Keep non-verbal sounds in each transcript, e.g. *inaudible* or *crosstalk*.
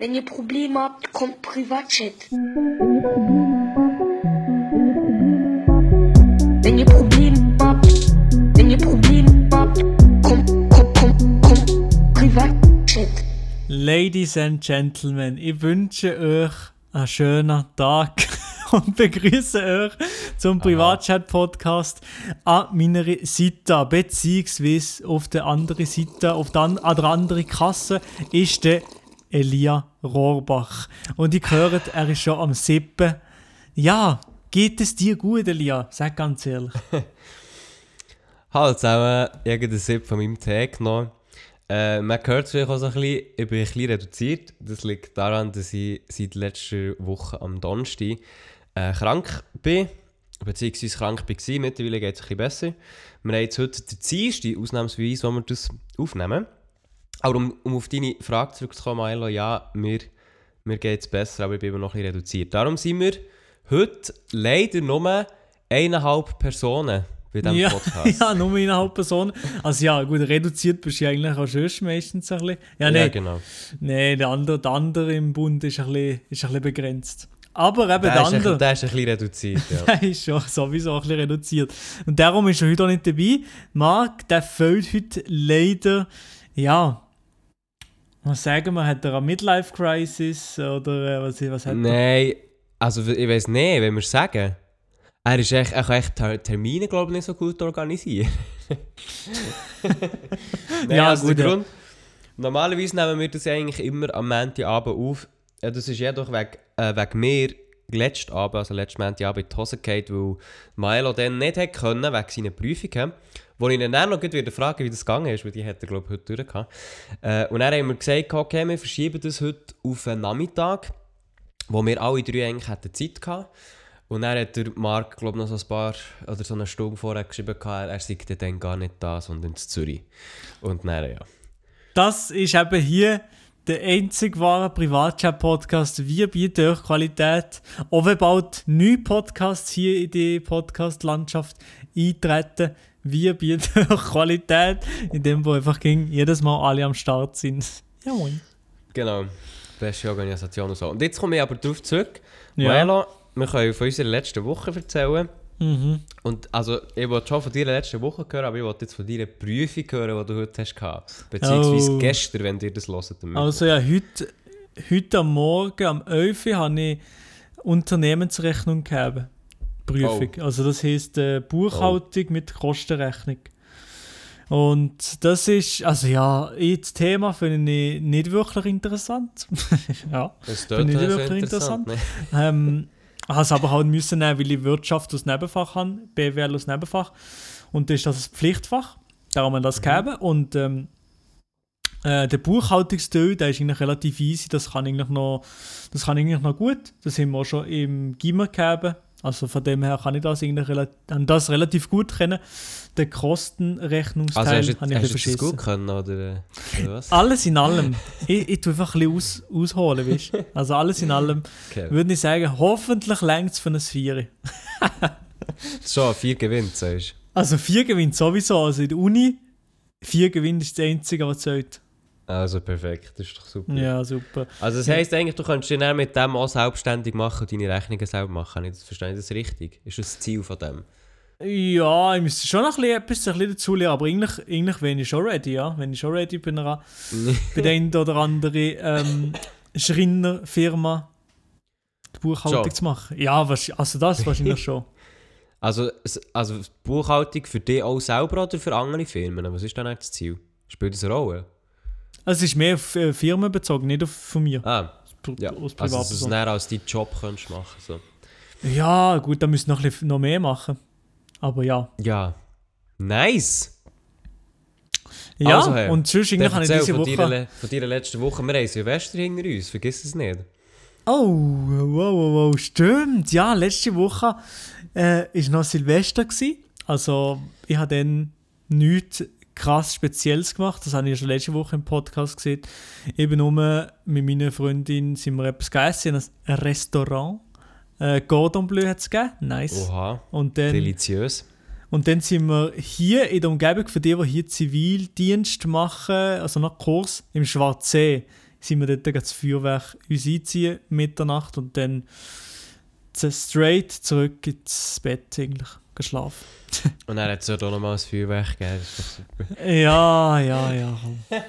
Wenn ihr Probleme habt, kommt Privatchat. Wenn ihr Probleme habt, wenn ihr Probleme habt, kommt, kommt, kommt, kommt Privatchat. Ladies and Gentlemen, ich wünsche euch einen schönen Tag *laughs* und begrüße euch zum Privatchat-Podcast an meiner Seite, beziehungsweise auf der anderen Seite, auf der, an der anderen Kasse ist der Elia Rohrbach. Und ich höre, er ist schon am Sippen. Ja, geht es dir gut, Elia? Sag ganz ehrlich. Hallo zusammen, ich habe den Sip von meinem Tee genommen. Äh, man hört es vielleicht auch so ein bisschen, ich bin ein bisschen reduziert. Das liegt daran, dass ich seit letzter Woche am Donnerstag äh, krank bin, beziehungsweise krank war. Mittlerweile geht es ein bisschen besser. Wir haben jetzt heute den Dienstag, ausnahmsweise, wo wir das aufnehmen. Aber um, um auf deine Frage zurückzukommen, Milo, ja, mir, mir geht es besser, aber ich bin immer noch ein bisschen reduziert. Darum sind wir heute leider nur eineinhalb Personen bei diesem ja, Podcast. *laughs* ja, nur eineinhalb Personen. Also ja, gut, reduziert bist du eigentlich auch schon meistens ein bisschen. Ja, nee, ja, genau. nee der, andere, der andere im Bund ist ein bisschen, ist ein bisschen begrenzt. Aber eben Der der, ist, ein, andere, der ist ein bisschen reduziert, ja. *laughs* der ist schon sowieso ein bisschen reduziert. Und darum ist er heute auch nicht dabei. Marc, der fehlt heute leider, ja, was sagen wir, hat er eine Midlife-Crisis oder äh, was, was hat er? Nein, also ich weiß nicht, wenn wir es sagen. Er, ist echt, er kann echt Ter- Termine, glaube ich, nicht so gut organisieren. *laughs* Nein, Ja, also gut, der. Grund, normalerweise nehmen wir das eigentlich immer am Montagabend auf. Ja, das ist jedoch wegen, äh, wegen mir letzten Abend, also letzten Montagabend in die Hose gefallen, weil Milo dann nicht hätte können, wegen seiner Prüfungen. Wo ich ihn dann noch wieder frage, wie das gegangen ist, weil die hat glaube ich, heute durch gehabt. Äh, und dann haben wir gesagt, okay, wir verschieben das heute auf einen Nachmittag, wo wir alle drei eigentlich hätten Zeit gehabt. Und dann hat der Marc, glaube ich, noch so ein paar oder so eine Stunde vorher geschrieben, gehabt, er sei dann gar nicht da, sondern in Zürich. Und dann, ja. Das ist eben hier der einzig wahre Privatchat-Podcast. Wir bieten euch Qualität. Auch wenn bald neue Podcasts hier in die Podcast-Landschaft eintreten, wir bieten *laughs* Qualität, indem wir einfach ging, jedes Mal alle am Start sind. *laughs* Ja, moin. Genau. Beste Organisation und so. Und jetzt komme ich aber darauf zurück. Ja. Melo, wir können von unserer letzten Woche erzählen. Mhm. Und also, ich wollte schon von deiner letzten Woche hören, aber ich wollte jetzt von deiner Prüfung hören, die du heute hast gehabt. Beziehungsweise Oh. gestern, wenn ihr das hört. Also ja, heute, heute am Morgen, am 11 Uhr, habe ich Unternehmensrechnung gegeben. Prüfung. Also das heisst äh, Buchhaltung mit Kostenrechnung. Und das ist, also ja, das Thema finde ich nicht wirklich interessant. *laughs* ja. finde ich nicht wirklich interessant. *laughs* Ähm, habe es aber halt müssen nehmen, weil ich Wirtschaft als Nebenfach habe, BWL als Nebenfach. Und das ist das ein Pflichtfach. Darum haben wir das gegeben. Und ähm, äh, der Buchhaltungsteil, der ist eigentlich relativ easy. Das kann eigentlich noch, das kann eigentlich noch gut. Das haben wir auch schon im Gimmer gegeben. Also von dem her kann ich das eigentlich relativ, habe das relativ gut kennen. Den Kostenrechnungsteil Also hast du, habe ich ein hast du das gut können, oder, äh, oder was? Alles in allem. ich, ich tue einfach ein bisschen aus, ausholen, weißt du? Also alles in allem Okay. würde ich sagen, hoffentlich längt es für ein Vier. *laughs* Schon, vier gewinnt, sagst Also vier gewinnt sowieso. Also in der Uni, vier gewinnt ist das Einzige, was zählt. Also perfekt, das ist doch super. Ja, super. Also das heisst eigentlich, du könntest dich dann mit dem auch selbstständig machen und deine Rechnungen selber machen. Ich Verstehe ich das richtig? Ist das das Ziel von dem? Ja, ich müsste schon noch ein bisschen, etwas ein bisschen dazu lernen, aber eigentlich, eigentlich bin ich schon ready, ja. Wenn ich schon ready bin, *laughs* bei der einen oder anderen ähm, Schreinerfirma die Buchhaltung Schon. zu machen. Ja, also das wahrscheinlich schon. *laughs* Also, also Buchhaltung für dich auch selber oder für andere Firmen? Was ist dann das Ziel? Spielt das eine Rolle? Also es ist mehr auf äh, Firmen bezogen, nicht auf von mir. Ah, ja. Als Also dass du es dann als deinen Job könntest machen so. Ja, gut, da müssen wir noch, ein bisschen- noch mehr machen. Aber ja. Ja. Nice! Ja, Also, hey, und sonst irgendwie habe ich diese von, deiner, Woche... von deiner letzten Woche. Wir haben Silvester hinter uns, vergiss es nicht. Oh, wow, wow, wow, stimmt. Ja, letzte Woche äh, war noch Silvester. Gewesen. Also, ich habe dann nichts krass Spezielles gemacht. Das habe ich ja schon letzte Woche im Podcast gesehen. Eben nur mit meiner Freundin sind wir etwas gegessen in einem Restaurant. Äh, Cordon Bleu hat es gegeben. Nice. Oha, Und dann, deliziös. und dann sind wir hier in der Umgebung für die, die hier Zivildienst machen, also nach Kurs im Schwarzsee. sind wir dort das Feuerwerk uns einziehen, Mitternacht, und dann straight zurück ins Bett eigentlich, geschlafen. *laughs* Und dann hat es ja auch nochmal ein Feuerwerk gegeben, das ist doch super. Ja, ja, ja. komm. *laughs*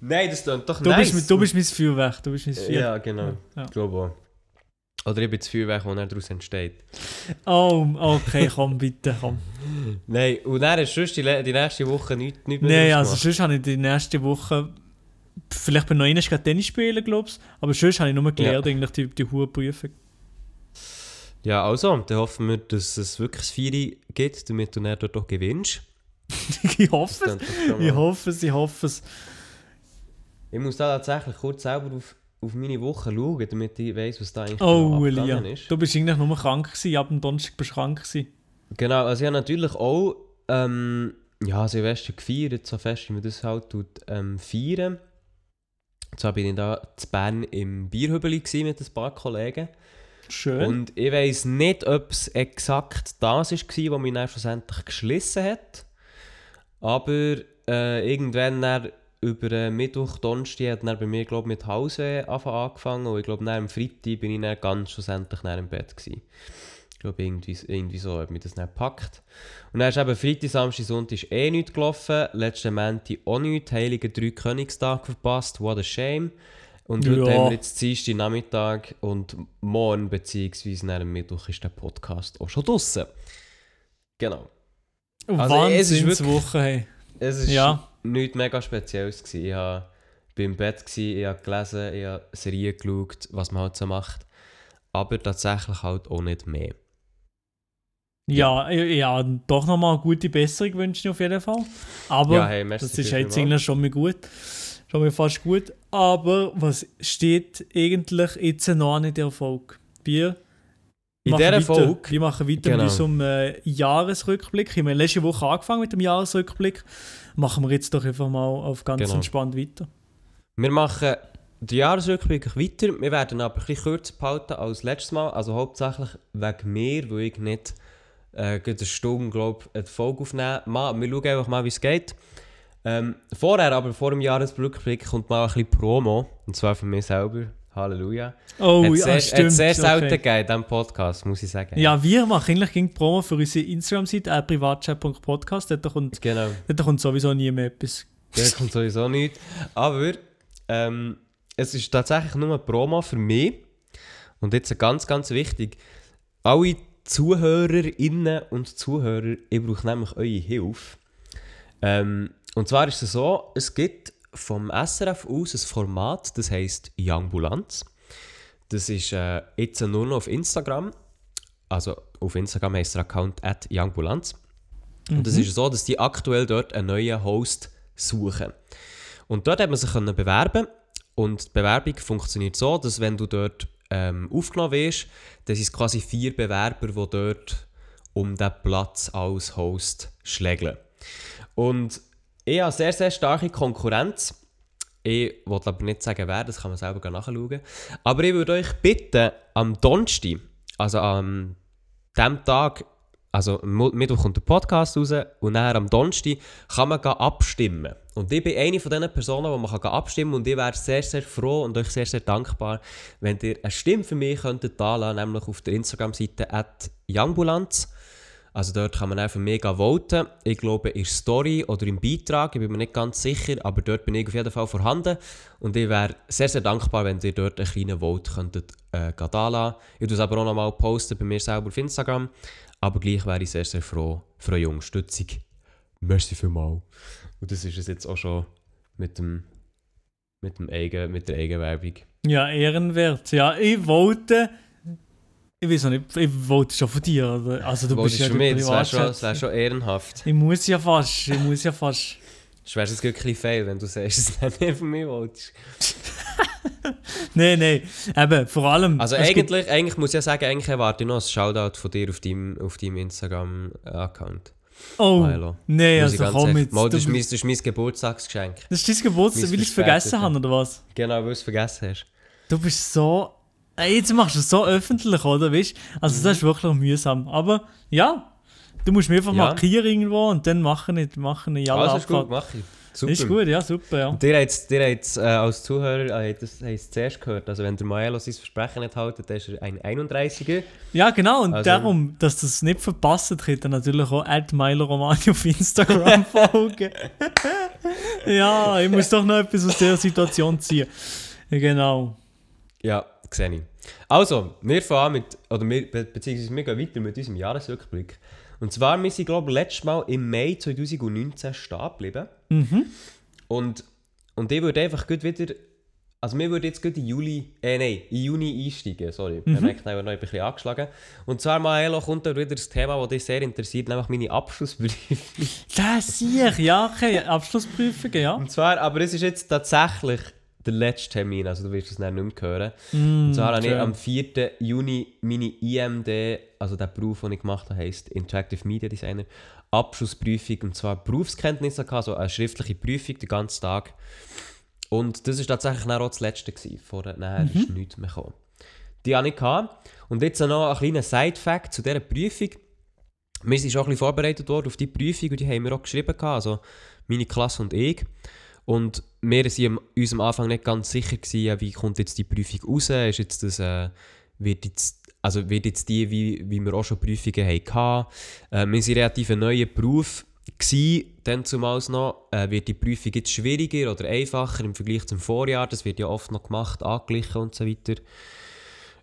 Nein, das klingt doch Du, nice. bist, du bist mein Feuerwerk, du bist mein Feuerwerk. Ja, genau. Ja. Ich glaube auch. Oder ich bin das Feuerwerk, das daraus entsteht. Oh, okay, komm, bitte, komm. *laughs* Nein, und dann du sonst die, die nächste Woche nichts nicht mehr Nein, also gemacht? sonst habe ich die nächste Woche, vielleicht bin ich noch einmal Tennis spielen, glaube ich, aber sonst habe ich nur gelernt, eigentlich die, die hohe Prüfung. Ja, also, dann hoffen wir, dass es wirklich Vieri gibt, damit du dann dort auch gewinnst. *laughs* ich hoffe es. Ich hoffe es, ich hoffe es. Ich muss da tatsächlich kurz selber auf, auf meine Woche schauen, damit ich weiss, was da eigentlich Oh, genau abgegangen ist. Du bist eigentlich nur krank gewesen, ab dem Donnerstag bist du krank gewesen. Genau, also ich habe natürlich auch ähm, ja, Silvester gefeiert, so fest wie man das halt tut, ähm, feiern. Zwar bin ich da zu Bern im Bierhübeli mit ein paar Kollegen. Schön. Und ich weiss nicht, ob es exakt das war, was mich dann schlussendlich geschlissen hat. Aber äh, irgendwann über äh, Mittwoch, Donnerstag hat dann bei mir glaub, mit Hausweh angefangen und ich glaube, am Freitag bin ich dann ganz schlussendlich dann im Bett gewesen. Ich glaube, irgendwie, irgendwie so hat mich das nicht gepackt. Und dann ist eben Freitag, Samstag, Sonntag ist eh nichts gelaufen. Letzten Montag auch nichts. Heiligen drei Königstag verpasst. What a shame. Und Ja. haben wir jetzt Dienstag Nachmittag und morgen beziehungsweise nach dem Mittwoch ist der Podcast auch schon draussen. Genau. Oh, also es ist wirklich- Wahnsinnswoche, hey. Es war Ja. nichts mega Spezielles. Gewesen. Ich war im Bett, gewesen, ich habe gelesen, ich habe Serien geschaut, was man halt so macht. Aber tatsächlich halt auch nicht mehr. Ja, ja, ja, doch nochmal eine gute Besserung wünsche ich auf jeden Fall. Aber Ja, hey, das ist eigentlich schon mal gut. Schon mal fast gut. Aber was steht eigentlich jetzt noch in der Folge? Wir In machen dieser weiter. Folge, Wir machen weiter Genau. mit unserem äh, Jahresrückblick. Wir haben letzte Woche angefangen mit dem Jahresrückblick. Machen wir jetzt doch einfach mal auf ganz Genau. entspannt weiter. wir machen den Jahresrückblick weiter. Wir werden aber ein bisschen kürzer behalten als letztes Mal. Also hauptsächlich wegen mir, weil ich nicht äh, eine Stunde, glaube eine Folge aufnehmen mag. Wir schauen einfach mal, wie es geht. Ähm, vorher, aber vor dem Jahresrückblick, kommt mal ein bisschen Promo. Und zwar von mir selber. Halleluja. Oh, hat ja, sehr, stimmt. Hat sehr okay. selten gegeben in diesem Podcast, muss ich sagen. Ja, wir machen eigentlich gegen Promo für unsere Instagram-Seite, äh, privatchat.podcast. Dort kommt, Genau. dort kommt sowieso nie mehr etwas. Der kommt sowieso nicht. Aber ähm, es ist tatsächlich nur ein Promo für mich. Und jetzt ganz, ganz wichtig. Alle Zuhörerinnen und Zuhörer, ich brauche nämlich eure Hilfe. Ähm, und zwar ist es so, es gibt vom SRF aus ein Format, das heisst Youngbulanz. Das ist äh, jetzt nur noch auf Instagram. Also auf Instagram heisst der Account at Youngbulanz. Und es ist so, dass die aktuell dort einen neuen Host suchen. Und dort hat man sich können bewerben und die Bewerbung funktioniert so, dass wenn du dort ähm, aufgenommen wirst, dann sind quasi vier Bewerber, die dort um den Platz als Host schlägeln. Und ich habe sehr, sehr starke Konkurrenz. Ich wollte aber nicht sagen, wer, das kann man selber nachschauen. Aber ich würde euch bitten, am Donnerstag, also am dem Tag, also Mittwoch kommt der Podcast raus und dann am Donnerstag kann man abstimmen. Und ich bin eine von diesen Personen, wo man kann abstimmen und ich wäre sehr, sehr froh und euch sehr, sehr dankbar, wenn ihr eine Stimme für mich könntet da lassen, nämlich auf der Instagram-Seite at Youngbulanz. Also dort kann man einfach mega voten. Ich glaube in der Story oder im Beitrag, ich bin mir nicht ganz sicher, aber dort bin ich auf jeden Fall vorhanden. Und ich wäre sehr, sehr dankbar, wenn ihr dort einen kleinen Vote könntet äh, gehen da lassen. Ich tue es aber auch nochmal posten bei mir selber auf Instagram. Aber gleich wäre ich sehr, sehr froh für eure Unterstützung. Merci vielmals. Und das ist es jetzt auch schon mit dem mit, dem Eigen, mit der Eigenwerbung. Ja, ehrenwert. Ja, ich wollte. Ich weiß noch nicht, ich wollte schon von dir. Oder? Also, du bist Wolltest ja du der mit? Das wäre schon, das wär schon ehrenhaft. Ich muss ja fast, ich muss ja fast. Es wäre jetzt wirklich fail, wenn du sagst, dass du nicht von mir wolltest. *laughs* Nein, nein. Eben, vor allem. Also eigentlich, eigentlich muss ich ja sagen, eigentlich erwarte ich noch ein Shoutout von dir auf deinem, auf deinem Instagram-Account. Oh, nein, also komm jetzt. Mal, Du, das, ist mein, das ist mein Geburtstagsgeschenk. das ist dein Geburtstag, weil ich es vergessen habe, oder was? Genau, weil du es vergessen hast. Du bist so. Jetzt machst du es so öffentlich, oder? Weißt? Also, das ist wirklich mühsam. Aber ja, du musst mir einfach Ja. markieren irgendwo und dann machen nicht, machen nicht alle Alles ist gut, mach ich. Super. Ist gut, ja, super, ja. Und ihr habt, habt äh, als Zuhörer äh, das es zuerst gehört. Also wenn der Maelo sein Versprechen nicht hält, dann ist er ein 31er. Ja, genau, und Also- darum, dass das nicht verpasst, könnt ihr natürlich auch Milo Romani auf Instagram *laughs* folgen. ja, ich muss doch noch etwas aus dieser Situation ziehen. Genau. Ja, sehe ich. Also, wir fahren mit, oder wir, be beziehungsweise wir gehen weiter mit unserem Jahresrückblick. Und zwar, wir sind, glaube ich, letztes Mal im Mai 2019 stehen geblieben. Mhm. Und, und ich würde einfach gut wieder, also wir würden jetzt gut in Juli, äh nein, in Juni einsteigen, sorry. Mhm. Ich merke, ich noch ein bisschen angeschlagen. Und zwar, Maelo, kommt da wieder das Thema, das dich sehr interessiert, nämlich meine Abschlussbriefe. Das sehe ich, ja, okay, Abschlussprüfungen, ja. Und zwar, aber es ist jetzt tatsächlich der letzte Termin, also du wirst es dann nicht mehr hören. Und zwar habe ich am 4. Juni meine IMD, also der Beruf, den ich gemacht habe, heisst Interactive Media Designer, Abschlussprüfung, und zwar Berufskenntnisse, also eine schriftliche Prüfung den ganzen Tag. Und das war tatsächlich auch das letzte. Gewesen. Vorher nachher ist nichts mehr gekommen. Die hatte ich. Gehabt. Und jetzt noch ein kleiner Side-Fact zu dieser Prüfung. Wir sind schon ein bisschen vorbereitet worden auf die Prüfung und die haben wir auch geschrieben, gehabt, also meine Klasse und ich. Und wir waren uns am Anfang nicht ganz sicher, gewesen, wie kommt jetzt die Prüfung raus. Ist jetzt das, äh, wird, jetzt, also wird jetzt die, wie, wie wir auch schon Prüfungen hatten. Äh, wir waren relativ ein neuer Beruf, gewesen, dann zumals noch. Äh, wird die Prüfung jetzt schwieriger oder einfacher im Vergleich zum Vorjahr? Das wird ja oft noch gemacht, angeglichen und so weiter.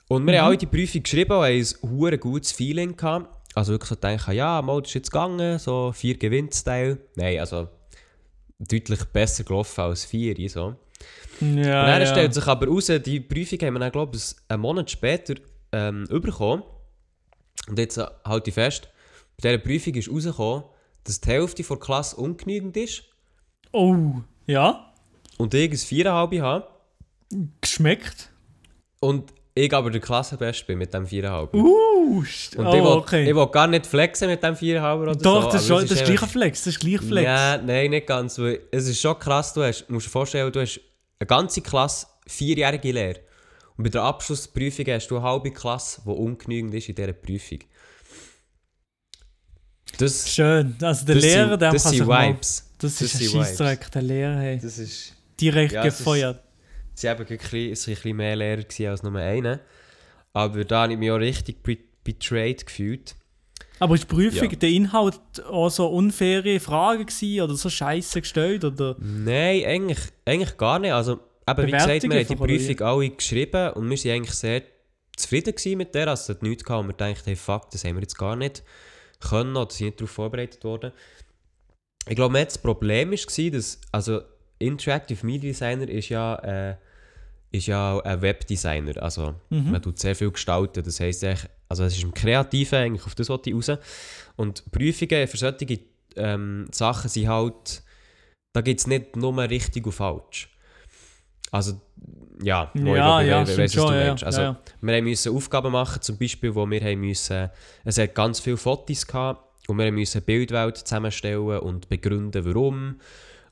Und wir haben alle die Prüfung geschrieben und haben ein gutes Feeling gehabt. Also wirklich so gedacht, ja, mal, das ist jetzt gegangen, so vier Gewinnstyle. Nein, also deutlich besser gelaufen als vier. So. Ja, und dann ja. stellt sich aber raus, die Prüfung haben wir dann, glaube ich, einen Monat später ähm, bekommen. Und jetzt äh, halte ich fest, bei dieser Prüfung ist rausgekommen, dass die Hälfte der Klasse ungenügend ist Oh, ja, und ich ein Viereinhalb habe. geschmeckt. Und ich aber der Klassenbeste bin mit dem Viereinhalb. Uh, st- Und oh, ich, will, okay. ich will gar nicht flexen mit dem Viereinhalber oder Doch, so. das, schon, es das ist gleich ein Flex, das ist gleich Flex. Ja, nein, nicht ganz. Weil es ist schon krass, du hast, musst dir vorstellen, du hast eine ganze Klasse, vierjährige Lehre. Und bei der Abschlussprüfung hast du eine halbe Klasse, die ungenügend ist in dieser Prüfung. Das, Schön. Also der das Lehrer, der das kann sind sich mal... Vibes. Das, Das ist ein. Scheissdreck, der Lehrer, hey. Das ist... Direkt Ja, gefeuert. Sie waren ein bisschen, mehr Lehrer als nur einer. Aber da habe ich mich auch richtig be betrayed gefühlt. Aber ist die Prüfung, Ja. der Inhalt auch so unfaire Fragen gewesen oder so Scheiße gestellt? Oder? Nein, eigentlich, eigentlich gar nicht. Also, eben, wie gesagt, wir haben die Prüfung alle geschrieben und wir waren eigentlich sehr zufrieden gewesen mit der. Also, es hat nichts gehabt, wo wir dachten, hey, fuck, das haben wir jetzt gar nicht können oder sind nicht darauf vorbereitet worden. Ich glaube, das Problem war, dass, also, Interactive Media Designer ist ja, äh, ist ja auch ein Webdesigner. Also, Mhm. man tut sehr viel gestalten. Das heisst, also, es ist im Kreativen eigentlich, auf das wollte ich raus. Und Prüfungen für solche ähm, Sachen sind halt, da gibt es nicht nur richtig und falsch. Also, ja, Ja, ja, we- we- stimmt weiss, was du schon, ja. Also, ja, ja. wir mussten Aufgaben machen, zum Beispiel, wo wir haben müssen, es hat ganz viele Fotos gehabt und wir mussten eine Bildwelt zusammenstellen und begründen, warum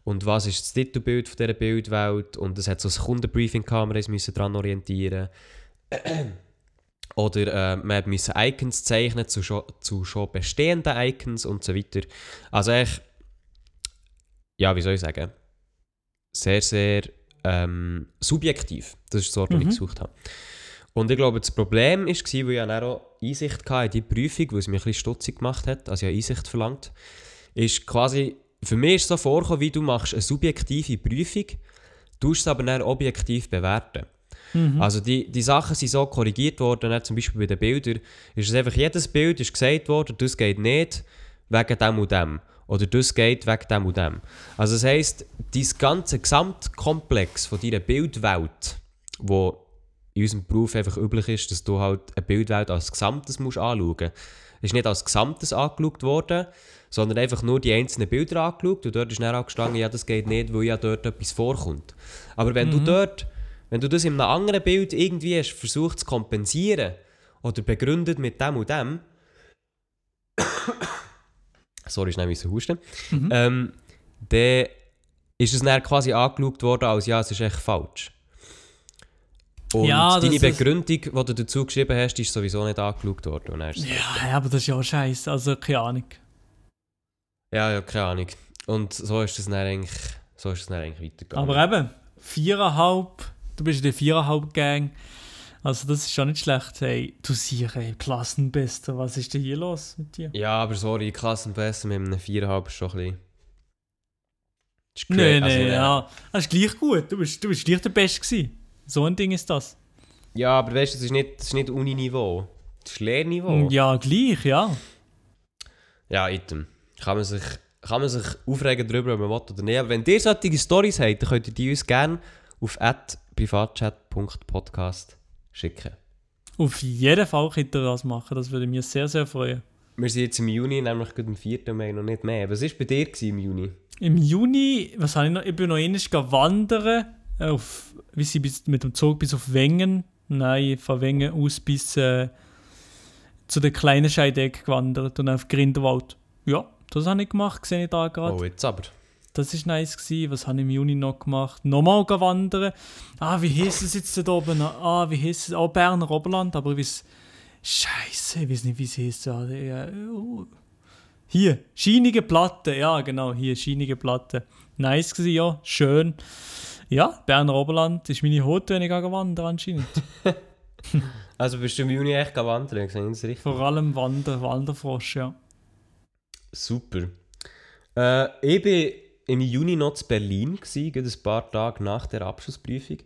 und was ist das Titelbild von dieser Bildwelt und es hat so ein Kundenbriefing uns müssen daran orientieren. Oder äh, wir mussten Icons zeichnen zu schon, zu schon bestehenden Icons und so weiter. Also echt, ja, wie soll ich sagen, sehr, sehr ähm, subjektiv. Das ist das Wort, das Mhm. ich gesucht habe. Und ich glaube, das Problem war, weil ich dann auch Einsicht hatte in die Prüfung, weil es mich ein bisschen stutzig gemacht hat, also ich habe Einsicht verlangt, ist quasi, für mich ist es so vorgekommen, wie du machst eine subjektive Prüfung, es aber dann objektiv bewerten. Mhm. Also die, die Sachen sind so korrigiert worden, dann zum Beispiel bei den Bildern, ist es einfach, jedes Bild ist gesagt worden, das geht nicht wegen dem und dem. Oder das geht wegen dem und dem. Also das heisst, dein ganze Gesamtkomplex von deiner Bildwelt, wo in unserem Beruf einfach üblich ist, dass du halt eine Bildwelt als Gesamtes musst anschauen musst, ist nicht als Gesamtes angeschaut worden, sondern einfach nur die einzelnen Bilder angeschaut und dort ist dann auch gestanden, ja, das geht nicht, weil ja dort etwas vorkommt. Aber wenn du dort, wenn du das in einem anderen Bild irgendwie hast versucht zu kompensieren oder begründet mit dem und dem, *coughs* sorry, schnell müssen husten, ähm, dann ist es dann quasi angeschaut worden als, ja, es ist echt falsch. Und Ja, deine ist- Begründung, die du dazu geschrieben hast, ist sowieso nicht angeschaut worden. Ist Ja, aber das ist ja auch scheiße. Also, keine Ahnung. Ja, ja, keine Ahnung. Und so ist das dann eigentlich so ist es dann eigentlich weitergegangen. Aber eben, viereinhalb, du bist in der viereinhalb Gang. Also das ist schon nicht schlecht. Hey, du siehst, ey, Klassenbester, was ist denn hier los mit dir? ja, aber sorry, Klassenbeste mit einem 4,5 ist schon ein bisschen... Das ist Nein, cra- also, äh, ja. Das ist gleich gut. Du bist, du bist gleich der Beste gewesen. So ein Ding ist das. Ja, aber weißt du, das ist nicht, das ist nicht Uni-Niveau. Das ist Lehrniveau. Ja, gleich, ja. Ja, item. Kann man sich, kann man sich aufregen darüber, ob man will oder nicht. Aber wenn ihr solche Storys habt, dann könnt ihr die uns gerne auf privatchat.podcast schicken. Auf jeden Fall könnt ihr das machen. Das würde mich sehr, sehr freuen. Wir sind jetzt im Juni, nämlich gerade am 4. Mai, noch nicht mehr. Was war bei dir im Juni? Im Juni, was habe ich noch? Ich bin noch einmal wandern. Auf, wie sie bis, mit dem Zug bis auf Wengen. Nein, von Wengen aus bis äh, zu der kleinen Scheideck gewandert und auf Grindelwald. Ja, das habe ich gemacht, sehe ich da gerade. Oh, jetzt aber. Das war nice. Gewesen. Was habe ich im Juni noch gemacht? Nochmal wandern. Ah, wie heisst es jetzt da oben? Ah, wie heisst es? Auch Berner Oberland, aber ich weiß... Scheiße, ich weiß nicht, wie es ja, oh. Hier, scheinige Platte. Ja, genau, hier, scheinige Platte. Nice gewesen, ja, schön. Ja, Berner Oberland ist meine Hut, wenn ich wandern anscheinend. *laughs* Also bist du im Juni echt wandern? Das richtig? Vor allem Wander, Wanderfrosch, ja. Super. Äh, ich war im Juni noch in Berlin, gewesen, ein paar Tage nach der Abschlussprüfung.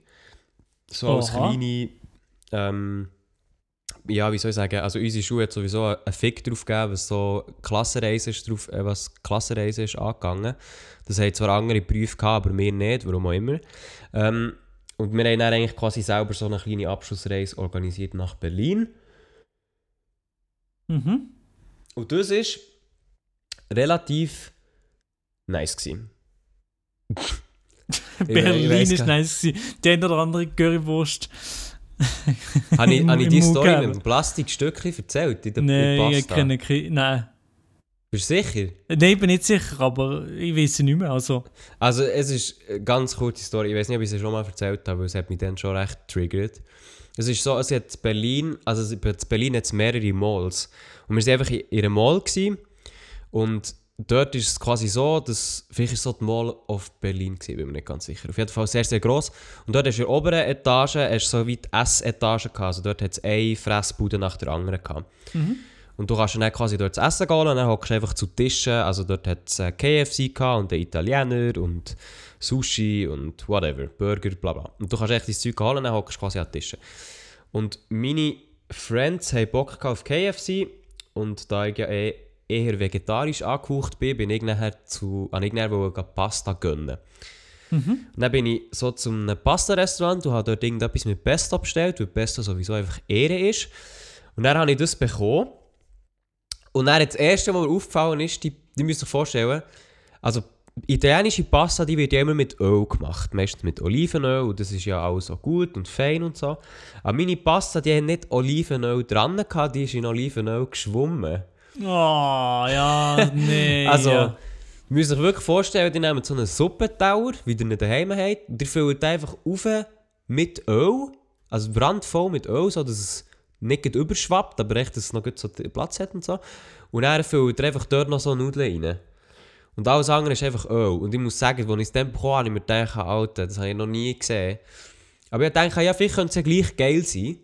So als Aha. kleine, ähm, ja, wie soll ich sagen, also unsere Schule hat sowieso einen Fick drauf gegeben, was so Klassenreise ist, drauf, äh, was Klassenreise ist angegangen. Das haben zwar andere Berufe gehabt, aber wir nicht, warum auch immer. Ähm, und wir haben dann eigentlich quasi selber so eine kleine Abschlussreise organisiert nach Berlin. Mhm. Und das ist relativ nice gewesen. *laughs* Ich we- ich Berlin weiss ist nice gewesen. Die eine oder andere Currywurst. *laughs* Habe ich, habe ich im die Mund Story mit dem Plastikstückchen erzählt in der, in Nein, ich kenne keine. Nein. Bist du sicher? Nein, ich bin nicht sicher, aber ich weiß es nicht mehr. Also, Also es ist eine ganz kurze Story. Ich weiß nicht, ob ich sie schon mal erzählt habe, weil es hat mich dann schon recht triggert. Es ist so, es hat in Berlin, also in Berlin hat es mehrere Malls. Und wir waren einfach in in einer Mall gewesen. Und dort ist es quasi so, dass, vielleicht ist es so die Mall of Berlin gewesen, bin mir nicht ganz sicher. Auf jeden Fall sehr, sehr gross. Und dort hast du in der oberen Etage hast du so wie die Essetage gehabt. Also dort hat es eine Fressbude nach der anderen gehabt. Und du kannst dann quasi dort zu essen gehen und dann hockst du einfach zu Tischen. Also dort hat es äh, KFC gehabt und den Italiener und Sushi und whatever, Burger, bla bla. Und du kannst echt dein Zeug holen und dann hockst du quasi an Tischen. Und meine Friends haben Bock auf KFC und da ich ja eh eher vegetarisch angehaucht bin, bin ich nachher zu, an ich nachher Pasta gönnen. Und dann bin ich so zu einem Pasta-Restaurant und habe dort irgendetwas mit Pesto bestellt, weil Pesto sowieso einfach Ehre ist. Und dann habe ich das bekommen. Und dann das erste, was mir aufgefallen ist, die, die müsst ihr vorstellen, also italienische Pasta, die wird ja immer mit Öl gemacht, meistens mit Olivenöl und das ist ja auch so gut und fein und so. Aber meine Pasta, die hat nicht Olivenöl dran gehabt, die ist in Olivenöl geschwommen. Oh, ja, nee. Also, ja. müsst euch wirklich vorstellen, die nehmen so einen Suppentauer, wie ihr ihn daheim habt, und ihr füllt einfach auf mit Öl, also brandvoll mit Öl, so dass es nicht überschwappt, aber echt, dass es noch gut so Platz hat und so. Und dann füllt ihr einfach dort noch so Nudeln rein. Und alles andere ist einfach Öl. Und ich muss sagen, als ich es dann bekommen habe, habe ich mir gedacht, Alter, das habe ich noch nie gesehen. Aber ich dachte, ja, vielleicht könnte es ja gleich geil sein.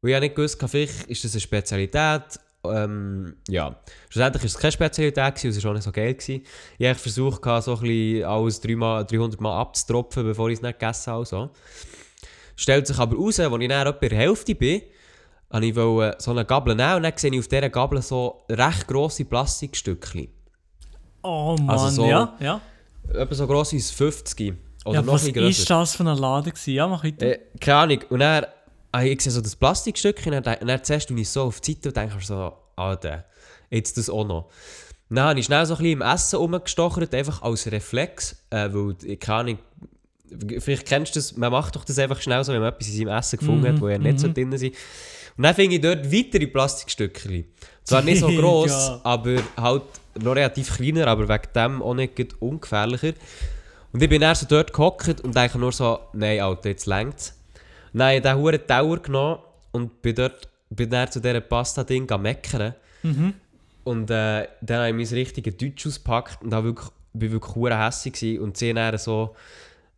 Weil ich habe nicht gewusst, vielleicht ist das eine Spezialität. Ähm, ja, schlussendlich war es keine Spezialität, gewesen, es war auch nicht so geil. Gewesen. Ich habe versucht, so ein bisschen alles 3 mal, 300 Mal abzutropfen, bevor ich es nicht gegessen habe. So. Stellt sich aber raus, als ich dann etwa in der Hälfte bin, wollte ich wollte so eine Gabel nehmen und dann sehe ich auf dieser Gabel so recht grosse Plastikstückchen. Oh Mann, also so- ja, ja. Etwa so gross wie ein 50 oder ja noch was ein bisschen ist grösser. das für ein Laden gewesen? Ja, mach weiter. Äh, keine Ahnung. Und dann habe ich sehe so das Plastikstückchen und dann, dann zuerst tue ich so auf die Seite und denke mir so, Alter, jetzt das auch noch. Dann habe ich schnell so ein bisschen im Essen rumgestochert, einfach als Reflex, äh, weil, ich keine Ahnung, vielleicht kennst du das, man macht doch das einfach schnell so, wenn man etwas in seinem Essen gefunden hat, wo ja nicht so drin sind. Und dann finde ich dort weitere Plastikstückchen. Zwar nicht so *laughs* gross, Ja. aber halt noch relativ kleiner, aber wegen dem auch nicht ungefährlicher. Und ich bin dann so dort gehockt und denke nur so, nein, Alter, jetzt längt's. Nein, diesen hohen Tower genommen und bin dort bin dann zu dieser Pasta-Ding meckern. Und äh, dann habe ich mein richtiges Deutsch ausgepackt und habe wirklich bin wirklich hure hässig und sie dann so,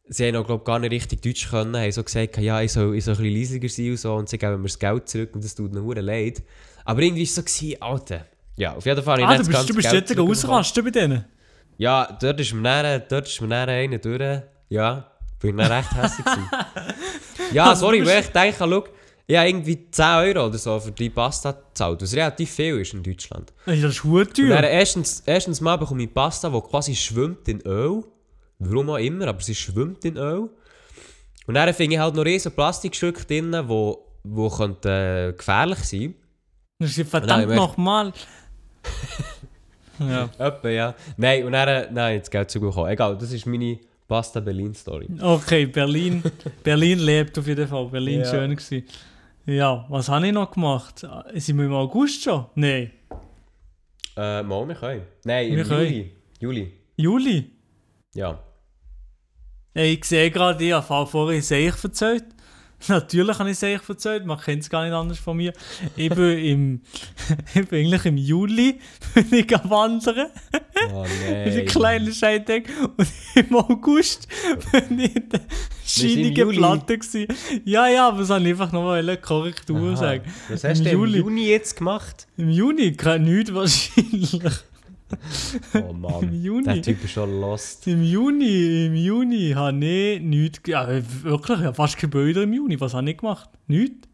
sie haben auch, glaub, gar nicht richtig Deutsch können, haben so gesagt, ja, ich soll, ich soll ein bisschen leisiger sein und so und sie geben mir das Geld zurück und das tut mir hure leid. Aber irgendwie war es so, Alter. Ja, auf jeden Fall. ich Ah, du bist, du bist jetzt ausrasten bei denen. Ja, dort ist mir dann, dort ist mir dann einer durch. Ja, bin ich recht hässlich. *laughs* Ja, Also, sorry, weil ich denke, schau, ich habe irgendwie 10 Euro oder so für die Pasta gezahlt, was relativ viel ist in Deutschland. Das ist dann teuer. erstens, erstens mal bekomme ich Pasta, die quasi schwimmt in Öl. Warum auch immer, aber sie schwimmt in Öl. Und dann finde ich halt noch riesen Plastikstücke drin, die wo, wo äh, gefährlich sein Das ist verdammt nochmal. *laughs* ja. Etwa, ja. Nein, und dann, äh, nein, jetzt Geld zugekommen. Egal, das ist meine Pasta Berlin-Story. Okay, Berlin. *laughs* Berlin lebt auf jeden Fall. Berlin Ja. schön gewesen. Ja, was habe ich noch gemacht? Äh, Sind wir im August schon? Nein. Äh, mal, wir können. Nein, Wir im können. Juli. Juli. Juli? Ja. Ey, ich sehe gerade, ich habe vorhin Seich erzählt. *laughs* Natürlich habe ich Seich erzählt, man kennt es gar nicht anders von mir. Ich bin, *laughs* im, *laughs* ich bin eigentlich im Juli bin ich wandern. Oh in nein. der kleinen Scheidegg. Und im August bin ich in der scheinigen Juli. Platte. Gewesen. Ja, ja, aber es habe ich einfach noch mal eine Korrektur Aha. sagen. Was hast Im du Juli. im Juni jetzt gemacht? Im Juni, kein nichts wahrscheinlich. *laughs* Oh Mann. Im Juni. Der Typ ist schon lost. Im Juni, im Juni habe ich nichts. Ja, wirklich, ich habe fast keine Bilder im Juni. Was habe ich gemacht? Nichts.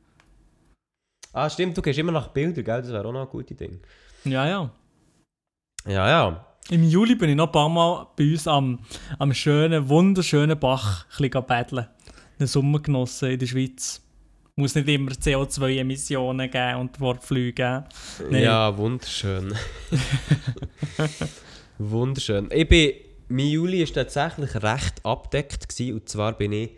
Ah, stimmt, du gehst immer nach Bildern, gell? Das wäre auch noch ein gutes Ding. Ja, ja. Ja, ja. Im Juli bin ich noch ein paar Mal bei uns am, am schönen, wunderschönen Bach ein bisschen paddeln. Den Sommer genossen in der Schweiz. Muss nicht immer CO2-Emissionen geben und Wortflüge geben. Nein. Ja, wunderschön. *laughs* wunderschön. Ich bin, mein Juli war tatsächlich recht abdeckt. Gewesen, und zwar bin ich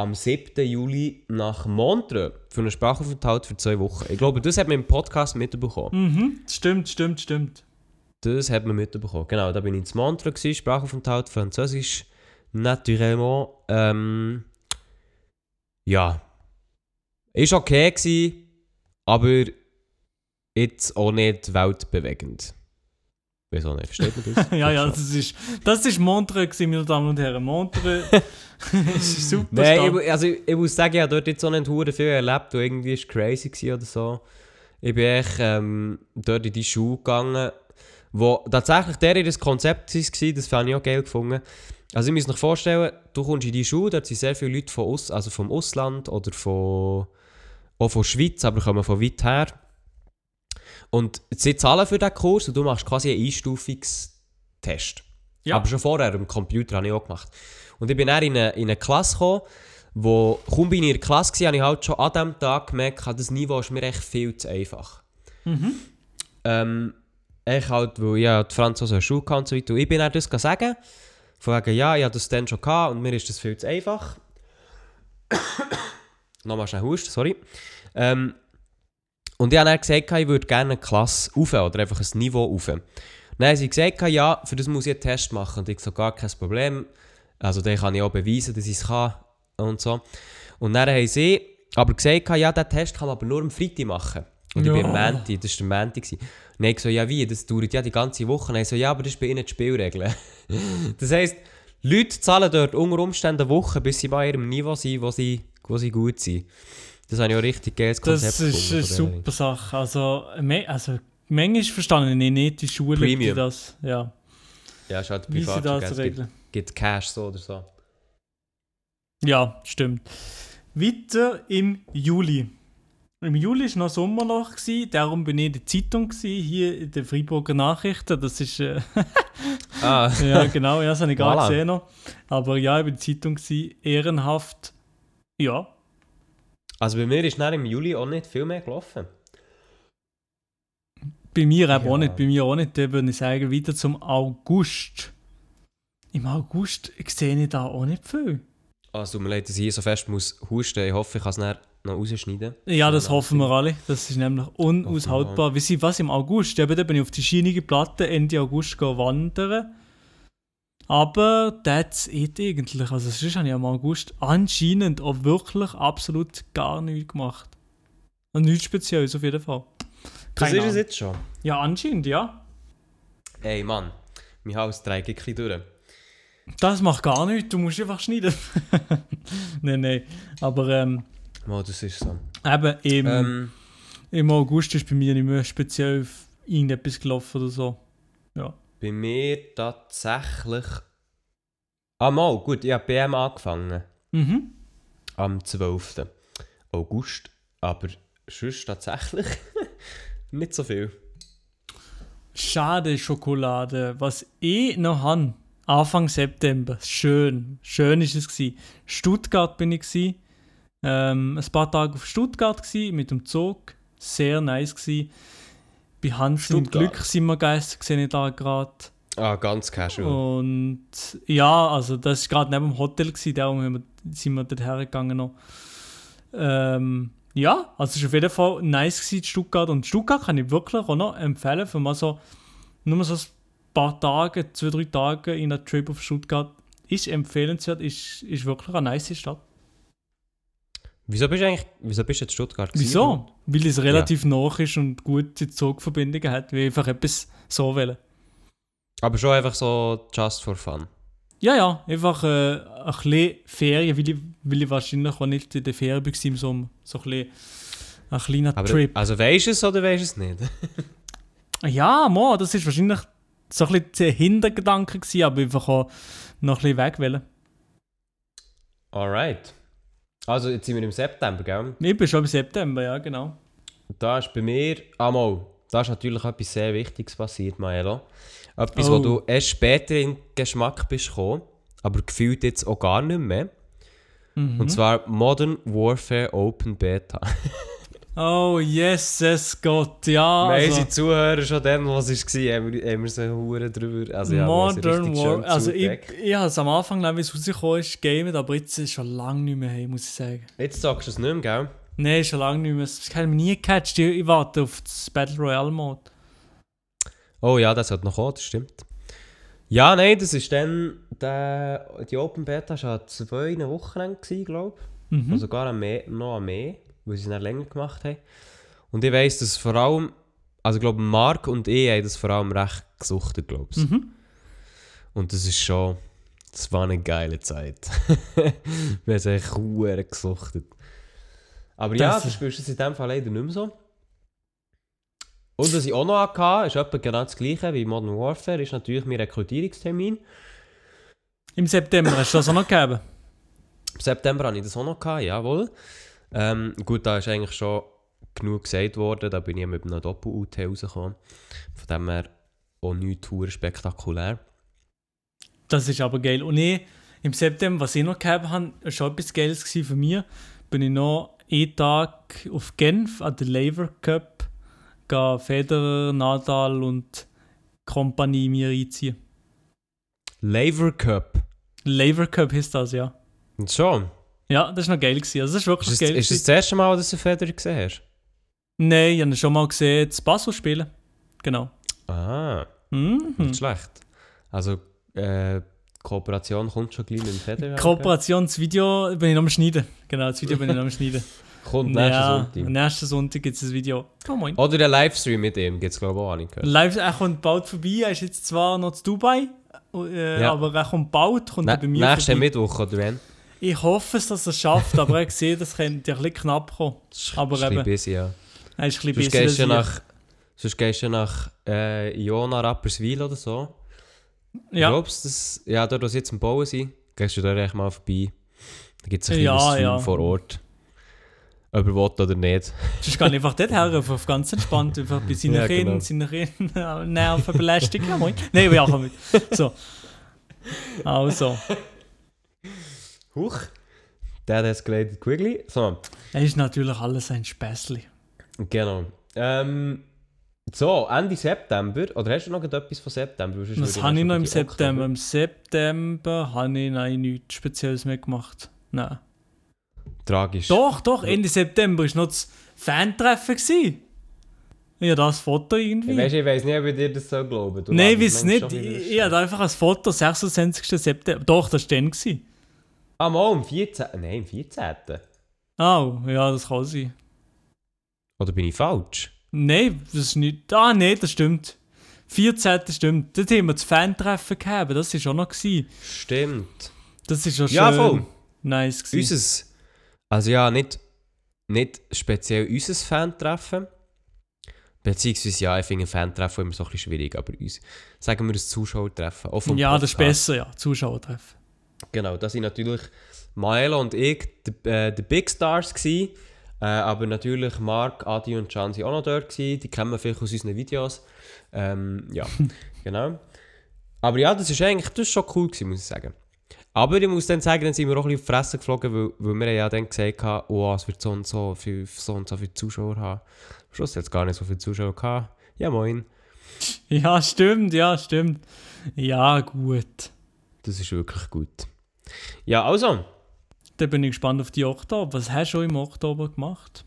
am 7. Juli nach Montreux für einen Sprachaufenthalt für zwei Wochen. Ich glaube, das hat man im Podcast mitbekommen. Mhm, stimmt, stimmt, stimmt. Das hat man mitbekommen. Genau, da bin ich in Montreux, gewesen, Sprachaufenthalt, Französisch, naturellement. Ähm, ja. Ist okay gewesen, aber jetzt auch nicht weltbewegend. Wieso nicht? Versteht man das? *laughs* ja, ja, das ist, das ist Montreux, meine Damen und Herren. Montreux *laughs* ist super. Nein, ich, also ich, ich muss sagen, ich habe dort jetzt auch nicht viel erlebt und irgendwie ist crazy oder so. Ich bin echt ähm, dort in die Schule gegangen, wo tatsächlich der ihr Konzept war, das fand ich auch geil gefunden. Also ich muss mir vorstellen, du kommst in die Schule, dort sind sehr viele Leute von Aus, also vom Ausland oder von, auch von der Schweiz, aber kommen von weit her. Und sie zahlen für diesen Kurs und du machst quasi einen Einstufungstest. Ja. Aber schon vorher, am Computer habe ich auch gemacht. Und ich bin dann in eine, in eine Klasse gekommen, wo, kaum bin ich in der Klasse war, habe ich halt schon an diesem Tag gemerkt, das Niveau ist mir echt viel zu einfach. Mhm. Ähm, ich halt, weil ich ja die Franzose Schule und so weiter. Und ich bin dann das sagen, von wegen, ja, ich hatte das dann schon gehabt und mir ist das viel zu einfach. Nochmal schnell husten, sorry. Ähm, und ich habe dann gesagt, ich würde gerne eine Klasse rauf oder einfach ein Niveau rauf. Dann haben sie gesagt, ja, für das muss ich einen Test machen. Und ich so, gar kein Problem. Also dann kann ich auch beweisen, dass ich es kann und so. Und dann haben sie aber gesagt, ja, diesen Test kann man aber nur am Freitag machen. Und ich bin am Ja. Montag, das war der gewesen. Und dann habe ich so, ja wie, das dauert ja die ganze Woche. Und dann so, ja, aber das ist bei ihnen die Spielregeln. *laughs* das heisst, Leute zahlen dort unter Umständen eine Woche, bis sie bei ihrem Niveau sind, wo sie, wo sie gut sind. Das habe ich auch richtig geiles Konzept Das ist eine super Sache. Also, also manchmal verstanden ich nicht die Schule, die Premium. das, ja, Ja, ist halt wie sie privat. das Es gibt, regeln. gibt Cash so oder so. Ja, stimmt. Weiter im Juli. Im Juli war noch Sommerloch, gewesen, darum bin ich in der Zeitung, gewesen, hier in den Freiburger Nachrichten. Das ist, äh, Ah, *laughs* ja genau, ja, das habe ich gar Voilà. gesehen noch. Aber ja, ich war in der Zeitung, gewesen, ehrenhaft. Ja, also bei mir ist dann im Juli auch nicht viel mehr gelaufen. bei mir eben Ja. auch nicht, bei mir auch nicht. Dann würde ich sagen, wieder zum August. Im August sehe ich da auch nicht viel. Also mir leid, dass ich hier so fest muss husten. Ich hoffe, ich kann es dann noch rausschneiden. Ja, das hoffen wir alle. Das ist nämlich unaushaltbar. Wie sie was im August? Eben, da bin ich auf die scheinige Platte Ende August wandern. Aber that's it eigentlich. Also sonst habe ich am August anscheinend auch wirklich absolut gar nichts gemacht. Und nichts Spezielles auf jeden Fall. Das Keine ist es jetzt schon. Ja, anscheinend, ja. Ey Mann, mein Hals trägt ein bisschen durch. Das macht gar nichts, du musst einfach schneiden. *laughs* nein, nein. Aber ähm, Mal, das ist so. eben im, Ähm, im August ist bei mir nicht mehr speziell irgendetwas gelaufen oder so. Ja. Bei mir tatsächlich... Ah, mal, gut, ich habe BM angefangen. Mhm. Am 12. August. Aber sonst tatsächlich *laughs* nicht so viel. Schade Schokolade. Was ich noch habe, Anfang September, schön, schön ist es gewesen. Stuttgart bin ich gewesen. Ähm, ein paar Tage auf Stuttgart gewesen, mit dem Zug, sehr nice gewesen. Bei Hans im Stuttgart. Glück sind wir gegessen, sehe ich da gerade. Ah, ganz casual. Und ja, also das war gerade neben dem Hotel, gewesen, darum sind wir dort hergegangen noch. Ähm, ja, also es war auf jeden Fall nice gewesen, Stuttgart. Und Stuttgart kann ich wirklich auch noch empfehlen, für mal so, nur so ein paar Tage, zwei, drei Tage in einer Trip auf Stuttgart. Ist empfehlenswert, ist, ist wirklich eine nice Stadt. Wieso bist du eigentlich... Wieso bist du jetzt in Stuttgart? gewesen? Wieso? Weil es relativ nah ist und gute Zugverbindungen hat, wie einfach etwas so wollen. Aber schon einfach so just for fun. Ja, ja, einfach äh, ein bisschen Ferien, weil ich, weil ich wahrscheinlich auch nicht in der Ferien war im Sommer. So ein bisschen ein kleiner Aber, Trip. Also weisst du es oder weisst du es nicht? *laughs* Ja, mo, das ist wahrscheinlich so ein bisschen der Hintergedanke gewesen, aber einfach auch noch ein bisschen weg wollen. Alright. Also jetzt sind wir im September, gell? Ich bin schon im September, ja, genau. Da ist bei mir... Ah, mal. Da ist natürlich etwas sehr Wichtiges passiert, Maelo. Etwas, Oh. wo du erst später in den Geschmack bist gekommen, aber gefühlt jetzt auch gar nicht mehr. Mhm. Und zwar Modern Warfare Open Beta. *laughs* Oh, yes, es Gott, ja. wir haben Also, unsere Zuhörer schon dann, was es war, haben wir, haben wir so Huren drüber. Also, ja, haben Modern War. Also, ich, ich habe es am Anfang, wie es rausgekommen ist, gamet, aber jetzt ist es schon lange nicht mehr, muss ich sagen. Jetzt sagst du es nicht mehr, gell? Nein, schon lange nicht mehr. Das hat mich nie gecatcht. Ich, ich warte auf das Battle Royale Mode. Oh ja, das hat noch kommen, das stimmt. Ja, nein, das ist dann... Der, die Open Beta war an zwei Wochen lang, glaube ich. Mhm. Also sogar am mehr, noch am mehr, weil sie es dann länger gemacht haben. Und ich weiss, dass vor allem, also ich glaube, Mark und ich haben das vor allem recht gesuchtet, glaube ich. Mhm. Und das ist schon, das war eine geile Zeit. *laughs* Wir haben es echt gesuchtet. Aber ja, Das- du spielst es in dem Fall leider nicht mehr so. Und was ich auch noch hatte, ist etwa genau das gleiche wie Modern Warfare, ist natürlich mein Rekrutierungstermin. Im September hast du das auch noch gegeben. Im September hatte ich das auch noch, gehabt, jawohl. Ähm, gut, da ist eigentlich schon genug gesagt worden, da bin ich mit einem Doppel-UT rausgekommen. Von dem her auch nichts spektakulär. Das ist aber geil. Und ich, im September, was ich noch gehabt habe, war schon etwas Geiles für mich. Bin ich noch einen Tag auf Genf an der Lever Cup gehen Federer, Nadal und Kompanie mir reinziehen. Laver Cup. Lever Cup ist das, ja. Und schon. Ja, das war noch geil. Gewesen. Also das ist wirklich Ist geil. ist es gewesen. das erste Mal, dass du Federer gesehen hast? Nein, ich habe ihn schon mal gesehen, das Basel spielen. Genau. Ah, Mhm. nicht schlecht. Also, äh, Kooperation kommt schon gleich mit dem Federer. Kooperationsvideo bin ich noch am Schneiden. Genau, das Video bin ich noch am Schneiden. *laughs* Kommt nächsten ja, Sonntag. nächsten Sonntag gibt es ein Video. Oh moin. Oder der Livestream mit ihm, gibt es glaube ich auch nicht gehört. Live, er kommt bald vorbei. Er ist jetzt zwar noch zu Dubai, äh, Ja. aber er kommt bald. Kommt Ne er bei mir nächsten vorbei. Mittwoch, oder wenn? Ich hoffe es, dass er es schafft, aber er sieht, das könnte ein bisschen knapp kommen. Aber ist ein eben, bisschen busy, ja. er ist ein bisschen gehst als nach, sonst gehst du nach äh, Iona Rapperswil oder so. ich. Ja, Glaubst du, das, ja, dort, wo sie jetzt am Bauen sind, gehst du da echt mal vorbei. Da gibt es ein Ja, kleines ja. vor Ort. Ob er will oder nicht. sonst kann ich einfach dort her, auf, ganz entspannt, einfach bei seinen Ja, Kindern, genau. seinen Kindern *laughs* Nerven belästigen. Nein, wir auch mit. So. Also, Huch. Der escalated quickly. So, es ist natürlich alles ein Späßli. genau. Ähm, so, Ende September. Oder hast du noch etwas von September? Was ich habe ich noch im September? Im September habe ich nein, nichts Spezielles mehr gemacht. Nein. Tragisch. Doch, doch, Ende September war noch das Fantreffen. gewesen. Ja, das Foto irgendwie. Weißt ich weiß nicht, ob ich dir das so glaube. Du Nein, lässt weiß nicht. Ich, ich hatte einfach ein Foto, 26. September. Doch, das war dann. gewesen. Ah, mal, am 14. Nein, am 14. Oh, ja, das kann sein. Oder bin ich falsch? Nein, das ist nicht. Ah, nein, das stimmt. 14. stimmt. Dort haben wir das Fan-Treffen gehabt, das war auch noch. Gewesen. Stimmt. Das ist auch schön. Ja, voll. Nice gewesen. Unses, also ja, nicht, nicht speziell unser Fan-Treffen. Beziehungsweise, ja, ich finde ein Fan-Treffen immer so ein bisschen schwierig, aber uns, sagen wir ein Zuschauertreffen. Auch vom Ja, das ist Podcast. besser, ja. Zuschauertreffen. Genau, das sind natürlich Maelo und ich die, äh, die Big Stars gsi, äh, aber natürlich Mark, Adi und Can sind auch noch dort gsi. Die kennen wir vielleicht aus unseren Videos. Ähm, ja, *laughs* genau. Aber ja, das ist eigentlich das ist schon cool gewesen, muss ich sagen. Aber ich muss dann sagen, dann sind wir auch ein bisschen auf die Fresse geflogen, weil, weil wir ja dann gesagt haben, oh, es wird so und so viel, so und so viele Zuschauer haben. Am Schluss hat es gar nicht so viele Zuschauer gehabt. Ja, moin. Ja, stimmt, ja, stimmt. Ja, gut. Das ist wirklich gut. Ja, also, Dann bin ich gespannt auf die Oktober. Was hast du im Oktober gemacht?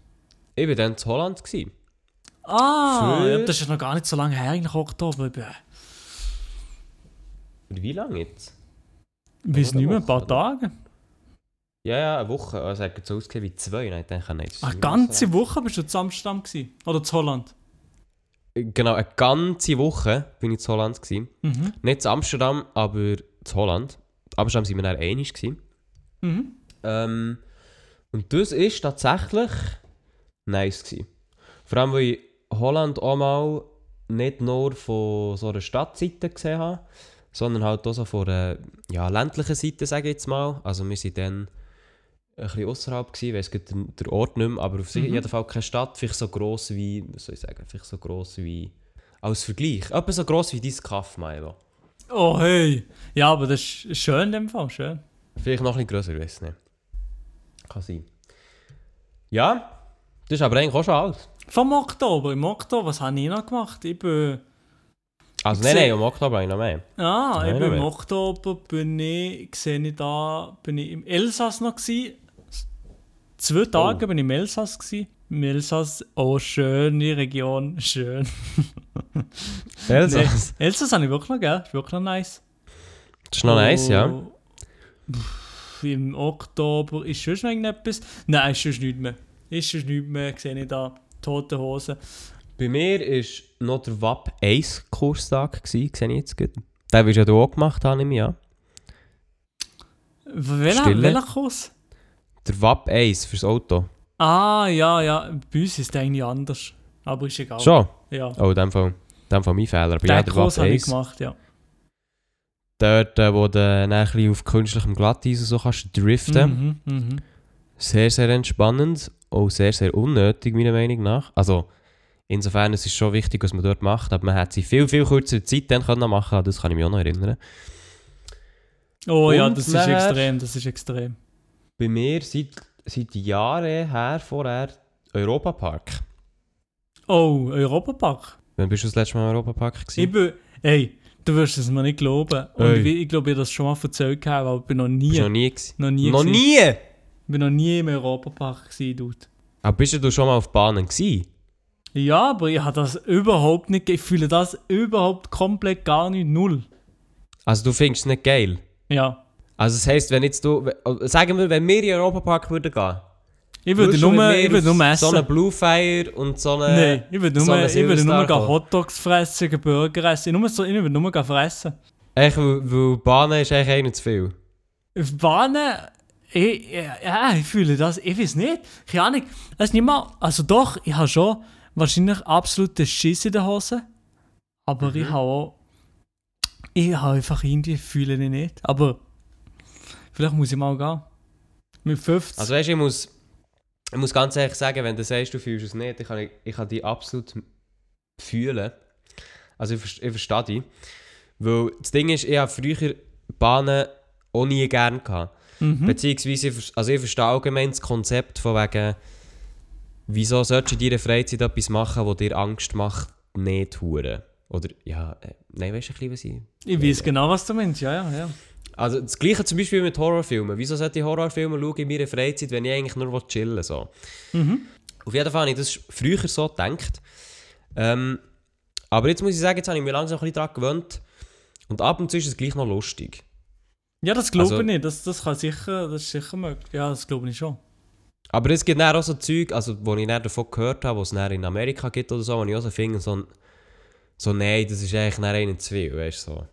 ich war dann in Holland. Gewesen. Ah, Für- ja, das ist noch gar nicht so lange her, eigentlich Oktober. Wie lange jetzt? Oder nicht mehr, ein paar? Tage. Ja, ja, eine Woche. Also, es hat so ausgesehen wie zwei. Nein, ich denke nicht. Eine ganze so Woche bist du zu Amsterdam gewesen? Oder zu Holland? Genau, eine ganze Woche bin ich in Holland. Gewesen. Mhm. Nicht in Amsterdam, aber in Holland. In Amsterdam waren wir dann einig. Mhm. Ähm, und das ist tatsächlich nice. Gewesen. Vor allem, weil ich Holland auch mal nicht nur von so einer Stadtseite gesehen habe, sondern halt auch so von einer ja, ländlichen Seite, sage ich jetzt mal. Also wir sind dann ein bisschen außerhalb gewesen, ich gerade den, den Ort nicht mehr, aber auf Mhm. jeden Fall keine Stadt, vielleicht so gross wie, was soll ich sagen, vielleicht so gross wie, als Vergleich, etwa so gross wie dein Kaff, Milo. Oh, hey. Ja, aber das ist schön in dem Fall, schön. Vielleicht noch ein bisschen grösser, ich weiß nicht. Kann sein. Ja, das ist aber eigentlich auch schon alles. Vom Oktober. Im Oktober, was habe ich noch gemacht? Ich bin... Also nein, nein, im Oktober habe ich noch mehr. Ah, Nein, ich bin im mehr. Oktober bin ich, sehe ich da, bin ich im Elsass noch gewesen. Zwei Tage bin ich im Elsass gewesen. Im Elsass, oh, schöne Region, schön. *laughs* Elsass. Nee, Elsass habe ich wirklich noch, gell? Ist wirklich noch nice. Das ist noch nice, ja. Oh, pff, Im Oktober ist schon irgendetwas? Nein, ist schon nichts mehr. Ist schon nichts mehr, sehe ich da. Tote Hose. Bei mir war noch der WAP 1 Kurstag, gewesen, sehe ich jetzt gut. Den hast ja du auch gemacht, habe ich mich ja. Welcher, Kurs? Der WAP 1 fürs Auto. Ah, ja, ja. Bei uns ist der eigentlich anders. Aber ist egal. Schon? Ja. Oh, in dem Fall, in dem Fall mein Fehler. Aber Den ja, der Kurs habe ich 1. gemacht, ja. Dort, äh, wo du dann auf künstlichem Glatteis so kannst driften. Mhm, mhm. Sehr, sehr entspannend. Auch sehr, sehr unnötig, meiner Meinung nach. Also, insofern es ist schon wichtig, was man dort macht. Aber man hätte sie viel, viel kürzere Zeit dann können machen Das kann ich mich auch noch erinnern. Oh ja, Und das ist extrem, das ist extrem. Bei mir seit, seit Jahren her vorher Europapark. Oh, Europapark. Wann bist du das letzte Mal im Europapark Ich gewesen? bin, ey, du wirst es mir nicht glauben. Und Ey. ich, ich glaube, ich habe das schon mal erzählt, gehabt, aber ich bin noch nie, du noch nie gewesen? noch nie, Noch gewesen. nie? Ich bin noch nie im Europapark gewesen, dude. Aber bist du schon mal auf Bahnen gewesen? Ja, aber ich habe das überhaupt nicht, ich fühle das überhaupt komplett gar nicht, null. Also du findest es nicht geil? Ja. Also das heisst, wenn jetzt du... äh, Sagen wir, wenn wir in den Europapark würden gehen... Ich würde nur, ich würde nur essen. So einen Blue Fire und so einen... Nein, ich würde so nur, einen ich würde nur kommen. Hotdogs fressen, Burger essen. Ich, nur so, ich würde nur fressen. Echt, weil, Bahnen ist eigentlich einer zu viel. Bahnen, ich, ja, ich fühle das, ich weiß nicht. Keine Ahnung. Es ist nicht mal, also doch, ich habe schon wahrscheinlich absoluten Schiss in der Hose. Aber Mhm. ich habe auch, ich habe einfach irgendwie, fühle ich nicht. Aber vielleicht muss ich mal gehen. Mit 50. Also weißt du, ich muss, ich muss ganz ehrlich sagen, wenn du sagst, du fühlst es nicht, ich kann, ich kann die absolut fühlen. Also ich, ich verstehe dich. Weil das Ding ist, ich habe früher Bahnen auch nie gern gehabt. mhm. Beziehungsweise, also ich verstehe allgemein das Konzept von wegen, wieso sollst du in deiner Freizeit etwas machen, das dir Angst macht, nicht hure. Oder, ja, äh, nein, weißt du ein bisschen, was ich... Ich weiß genau, was du meinst, ja, ja, ja. Also das gleiche zum Beispiel mit Horrorfilmen. Wieso sollte ich Horrorfilme schauen in meiner Freizeit, wenn ich eigentlich nur chillen will? So? Mhm. Auf jeden Fall habe ich das früher so gedacht. Ähm, aber jetzt muss ich sagen, jetzt habe ich mich langsam ein bisschen daran gewöhnt. Und ab und zu ist es gleich noch lustig. Ja, das glaube Also- ich nicht. Das, das kann sicher, das ist sicher möglich. Ja, das glaube ich schon. Aber es gibt auch so Zeug, also, wo ich davon gehört habe, was es in Amerika gibt oder so, wo ich auch so finde, so so, nein, das ist eigentlich nach einem zu viel, weißt du, so.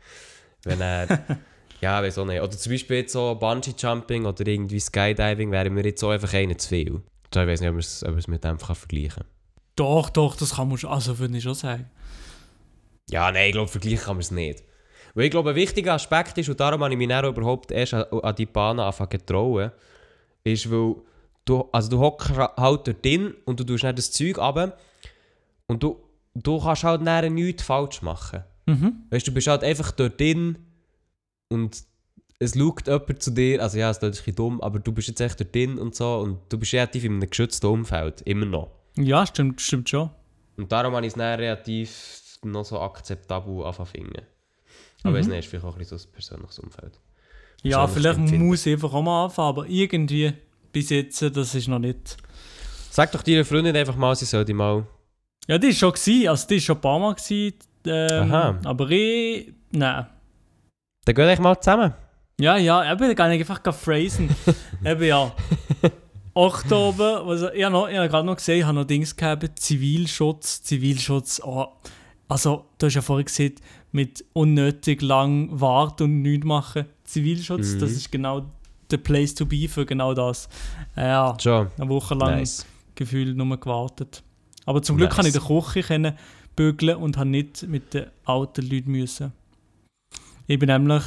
*laughs* Wenn er, *laughs* ja, weiß auch nicht. Oder zum Beispiel jetzt so Bungee-Jumping oder irgendwie Skydiving wäre mir jetzt so einfach einen zu viel. So, ich weiß nicht, ob man es ob man es mit dem kann vergleichen kann. Doch, doch, das kann man schon, also würde ich schon sagen. Ja, nein, ich glaube, vergleichen kann man es nicht. Weil ich glaube, ein wichtiger Aspekt ist, und darum habe ich mich dann überhaupt erst an, an die Bahn anfangen zu trauen, ist, weil du, also du hockst halt dort drin und du tust dann das Zeug runter und du, du kannst halt dann nichts falsch machen. Mhm. Weißt du, du bist halt einfach dort drin und es schaut jemand zu dir, also ja, es ist ein bisschen dumm, aber du bist jetzt echt dort drin und so und du bist relativ in einem geschützten Umfeld, immer noch. Ja, stimmt, stimmt schon. Und darum habe ich es dann relativ noch so akzeptabel anfangen. Aber es Mhm. ist vielleicht auch ein bisschen so ein persönliches Umfeld. Ja, vielleicht Empfinden. muss ich einfach auch mal anfangen, aber irgendwie bis jetzt, das ist noch nicht. Sag doch deiner Freundin einfach mal, sie soll die mal... Ja, die war schon, gewesen, also die war schon ein paar Mal, gewesen, ähm, Aha. aber ich, nein. Dann geht echt mal zusammen. Ja, ja, eben, da kann ich einfach phrasen. *laughs* eben, ja. Oktober, also, ich habe noch- ich habe gerade noch gesehen, ich habe noch Dings gehabt, Zivilschutz, Zivilschutz, oh, also, du hast ja vorhin gesehen, mit unnötig lang warten und nichts machen. Zivilschutz, Mhm. das ist genau der Place to be für genau das. Äh, Ja, Schon. eine Woche lang Nice. gefühlt nur gewartet. Aber zum Glück Nice. kann ich in der Küche bügeln und habe nicht mit den alten Leuten müssen. Ich bin nämlich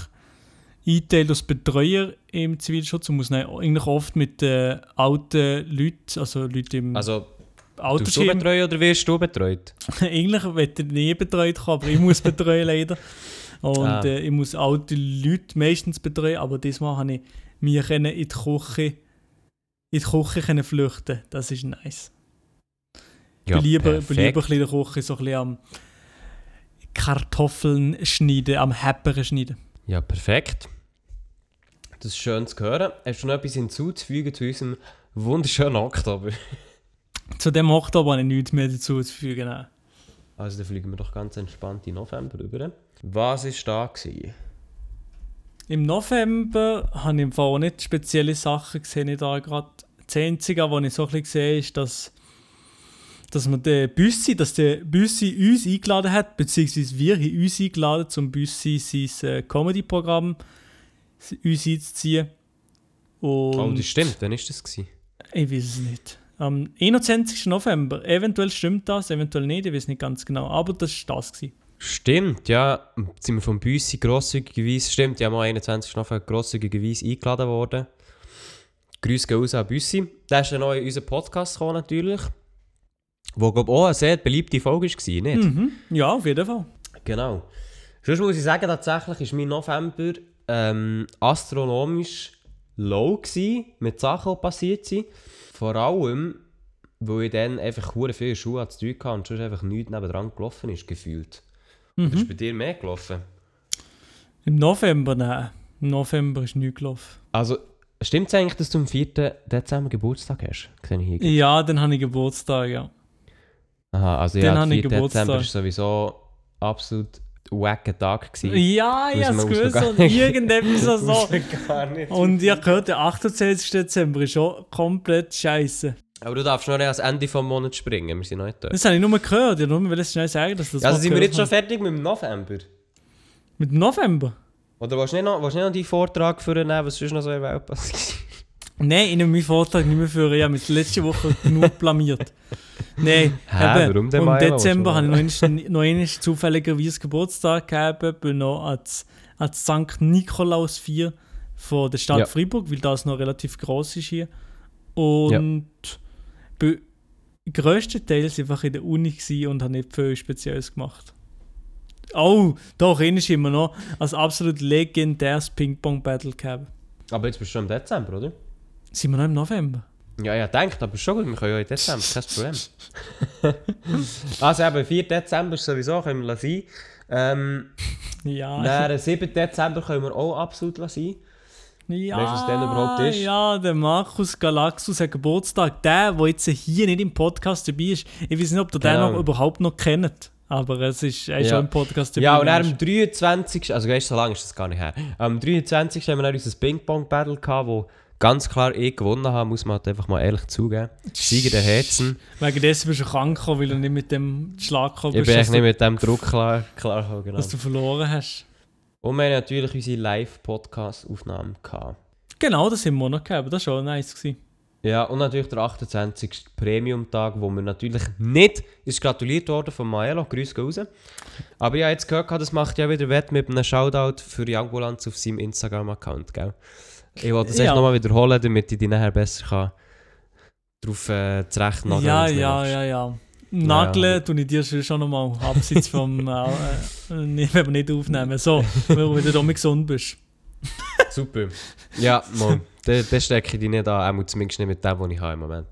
eingeteilt als Betreuer im Zivilschutz und muss dann eigentlich oft mit den alten Leuten, also Leuten im Also, tust du Altersheim, betreuen oder wirst du betreut? *laughs* eigentlich möchte ich nie betreut aber ich muss betreuen leider. Und Ah. äh, ich muss alte Leute meistens betreuen, aber diesmal habe ich mich in die Küche in die Küche flüchten. Das ist nice. Ich bin lieber, lieber ein bisschen in der Küche so ein bisschen am Kartoffeln schneiden, am Häppern schneiden. Ja, perfekt. Das ist schön zu hören. Hast du noch etwas hinzuzufügen zu unserem wunderschönen Oktober? Zu dem Oktober habe ich nichts mehr dazu zu fügen. nein. Also, dann fliegen wir doch ganz entspannt in November rüber. Was war da? Gewesen? Im November habe ich im Fall auch nicht spezielle Sachen gesehen. Ich da gerade das Einzige, was ich so ein bisschen gesehen ist, dass, dass man den Büssi, dass der Büssi uns eingeladen hat, beziehungsweise wir haben uns eingeladen, zum Büssi sein äh, Comedy-Programm uns einzuziehen. Und Oh, das stimmt. Wann war das? Gewesen? ich weiß es nicht. Am 21. November. Eventuell stimmt das, eventuell nicht, ich weiß nicht ganz genau. Aber das war das. Gewesen. Stimmt, ja. Sind wir vom Büssi grosszügigerweise, stimmt, ja, am 21. November grosszügigerweise eingeladen worden. Grüße gehen raus an Büssi. Der ist dann auch in unseren Podcast gekommen, natürlich. Wo, glaube auch eine sehr beliebte Folge war, nicht? Mhm. Ja, auf jeden Fall. Genau. Sonst muss ich sagen, tatsächlich ist mein November ähm, astronomisch low gewesen, mit Sachen, die passiert sind. Vor allem, weil ich dann einfach hure viele Schuhe zu tun hatte und sonst einfach nichts nebendran gelaufen ist, gefühlt. Mhm. Ist bei dir mehr gelaufen? Im November, nein. Im November ist nichts gelaufen. Also, stimmt es eigentlich, dass du am 4. Dezember Geburtstag hast? Ja, dann habe ich Geburtstag, ja. Aha, also ja, der ich 4. Dezember war sowieso absolut wacker Tag. gewesen. Ja, ich habe es gewusst und irgendetwas *laughs* so. Gar nicht. Und ich habe gehört, der 28. Dezember ist schon komplett scheiße. Aber du darfst noch nicht ans Ende des Monats springen, wir sind noch nicht dort. Das habe ich nur gehört. Ich wollte nur schnell sagen, dass das also mal sind wir jetzt schon fertig mit dem November? Mit dem November? Oder willst du nicht noch, willst du nicht noch deinen Vortrag für was sonst noch so in der Welt passiert? Nein, ich nehme meinen Vortrag nicht mehr für. Ich habe mich letzte Woche genug *laughs* blamiert. Nein, Hä, eben. im Dezember habe ich noch einmal- noch einmal zufälligerweise Geburtstag gehabt. Bin noch als, als St. Nikolaus 4 von der Stadt Ja. Freiburg, weil das noch relativ groß ist hier. Und bin größtenteils einfach in der Uni und habe nicht viel Spezielles gemacht. Oh, doch, ist immer noch als absolut legendäres Ping-Pong-Battle gehabt. Aber jetzt bist du schon im Dezember, oder? Sind wir noch im November? Ja, ja, denkt, aber schon gut, wir können ja im Dezember, kein Problem. *laughs* also eben, 4. Dezember sowieso, können wir sein. Ähm, Ja, dann, 7. Dezember können wir auch absolut sein. Ja, Weißt was denn überhaupt ist? Ja, der Markus Galaxus hat Geburtstag. Der, der jetzt hier nicht im Podcast dabei ist. Ich weiß nicht, ob ihr den Genau. noch überhaupt noch kennt. Aber es ist, er ist Ja. schon im Podcast dabei. Ja, und dann am 23. Also, weißt du, so lange ist das gar nicht her. Am 23. haben wir dann unser Ping-Pong-Battle gehabt, wo ganz klar ich gewonnen habe, muss man halt einfach mal ehrlich zugeben. Sieger der Herzen. Wegen dessen bist du krank gekommen, weil du nicht mit dem Schlag gekommen Ich bist, bin dass, echt nicht mit dem Druck klar, klar gekommen, genau. dass du verloren hast. Und wir haben natürlich unsere Live-Podcast-Aufnahme gehabt. Genau, das haben wir noch gehabt. Das war schon nice. Gewesen. Ja, und natürlich der 28. Premium-Tag, wo mir natürlich nicht ist gratuliert worden von Maelo. Grüße gehen raus. Aber ich habe jetzt gehört, das macht ja wieder Wett mit einem Shoutout für die Ambulanz auf seinem Instagram-Account, gell? Ich wollte das Ja. echt nochmal wiederholen, damit ich die nachher besser kann drauf äh, zurecht nageln Ja, ja, ja, ja. Nageln tue ich dir schon- nochmal abseits vom. äh, äh, nicht- *laughs* wenn wir nicht aufnehmen. So, weil du wieder damit gesund bist. *laughs* Super. Ja, Mann. Den, den stecke ich dich nicht an, auch zumindest nicht mit dem, den ich habe im Moment.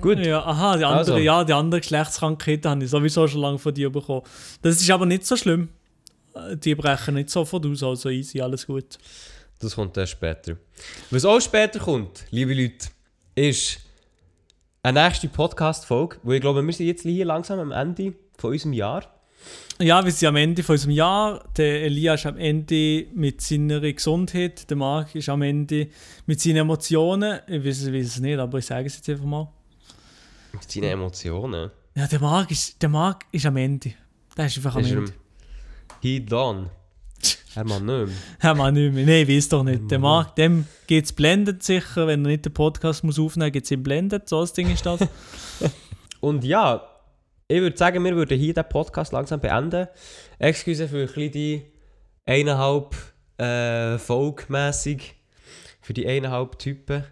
Gut. Ja, aha, die andere, Also. ja, die andere Geschlechtskrankheit habe ich sowieso schon lange von dir bekommen. Das ist aber nicht so schlimm. Äh, Die brechen nicht sofort aus, also easy, alles gut. Das kommt dann später. Was auch später kommt, liebe Leute, ist eine nächste Podcast-Folge, wo ich glaube, wir sind jetzt hier langsam am Ende von unserem Jahr. Ja, wir sind am Ende von unserem Jahr. Der Elia ist am Ende mit seiner Gesundheit. Der Marc ist am Ende mit seinen Emotionen. Ich weiß, ich weiß es nicht, aber ich sage es jetzt einfach mal. Mit seinen Emotionen. Ja, der Marc ist, der Marc ist am Ende. Der ist einfach am Ist er Ende. He done. Er. Ja, man nicht mehr. Nein, ich weiß doch nicht. Der Marc, dem geht es blendet sicher. Wenn er nicht den Podcast muss aufnehmen muss, geht es ihm blendet. So ein Ding ist das. *laughs* Und ja, ich würde sagen, wir würden hier den Podcast langsam beenden. Excuse für ein die eineinhalb äh, Folge-mässig. Für die eineinhalb Typen.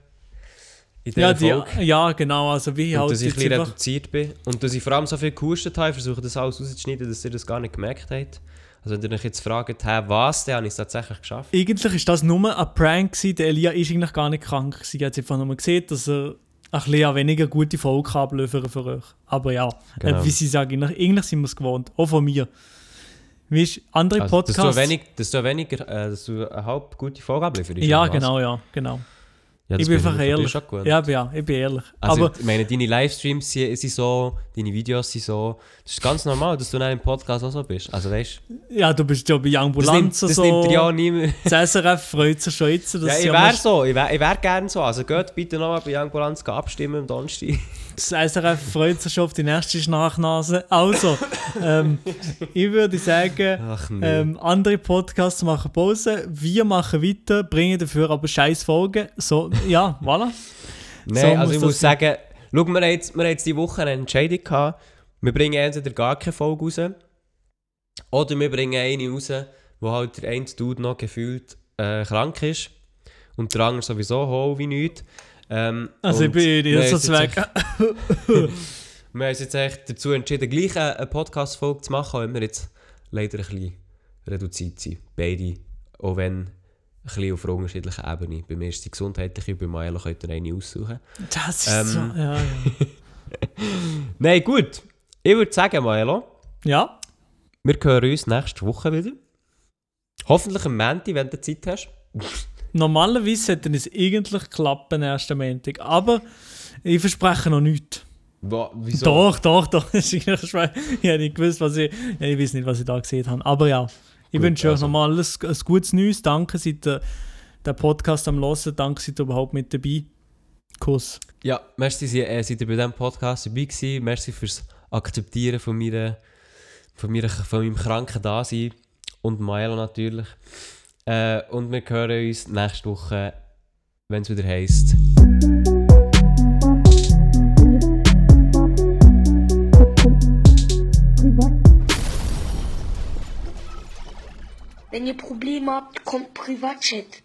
In ja, die, ja, genau. Also wie Und halt dass ich ein reduziert bin. Und dass ich vor allem so viel gehustet habe, ich versuche das alles rauszuschneiden, dass ihr das gar nicht gemerkt habt. Also wenn ihr euch jetzt fragt, hey, was, dann habe ich es tatsächlich geschafft. Eigentlich ist das nur ein Prank gewesen. Der Elia ist eigentlich gar nicht krank gewesen. Hat einfach nur gesehen, dass er ein bisschen weniger gute Folge abliefern für euch. Aber ja, Genau. äh, wie sie sagen, eigentlich, sind wir es gewohnt. Auch von mir. Wie ist andere Also, dass, Podcasts... du wenig, dass du weniger, äh, dass du eine halb gute Folge ablieferst. ja, was? genau, ja, genau. Ja, das ich bin einfach ehrlich. Ja, ja, ich bin ehrlich. Also, aber ich meine, deine Livestreams sind, sind so, deine Videos sind so. Das ist ganz normal, dass du dann im Podcast auch so bist. Also, weißt ja, du bist ja bei das, Ambulanz nimmt, das so. nimmt dir ja niemand. *laughs* Das SRF freut sich schon jetzt. dass Ja, ich wäre so, ich wäre wär gerne so. Also, geht bitte nochmal bei Ambulanz abstimmen am Donnerstag. *laughs* Das SRF freut sich schon auf die nächste Schnarchnase. Also, ähm, ich würde sagen, ähm, andere Podcasts machen Pause, wir machen weiter, bringen dafür aber scheiß Folgen. So, ja, voilà. *laughs* Nein, So also ich muss sagen, schau, wir haben jetzt, wir haben jetzt diese Woche eine Entscheidung gehabt. Wir bringen entweder gar keine Folge raus. Oder wir bringen eine raus, wo halt der eine Dude noch gefühlt äh, krank ist. Und der andere sowieso hohl wie nichts. Ähm, Also, ich bin haben so jetzt zweck. *laughs* Wir haben uns jetzt echt dazu entschieden, gleich eine, Podcast-Folge zu machen, auch wenn wir jetzt leider ein bisschen reduziert sind. Beide, auch wenn ein bisschen auf einer unterschiedlichen Ebene. Bei mir ist die gesundheitliche, bei Maelo könnt ihr eine aussuchen. Das ist Ähm. so. Ja, ja. *laughs* Nein, gut. Ich würde sagen, Maelo, ja, wir hören uns nächste Woche wieder. Hoffentlich am Montag, wenn du Zeit hast. Normalerweise sollte es eigentlich klappen, erst am Montag. Aber ich verspreche noch nichts. Wieso? Doch, doch, doch. *laughs* Ich habe nicht gewusst, was ich. Ja, ich weiß nicht, was ich da gesehen habe. Aber ja, ich Gut, wünsche euch also. nochmal alles ein gutes Neues. Danke, seid ihr den Podcast am Hören. Danke, seid ihr überhaupt mit dabei. Kuss. Ja, merci, äh, seid ihr bei diesem Podcast dabei gewesen. Merci fürs Akzeptieren von, meiner, von, meiner, von meinem kranken Dasein. Und Maelo natürlich. Äh, und wir hören uns nächste Woche, wenn es wieder heisst. Wenn ihr Probleme habt, kommt Privatchat.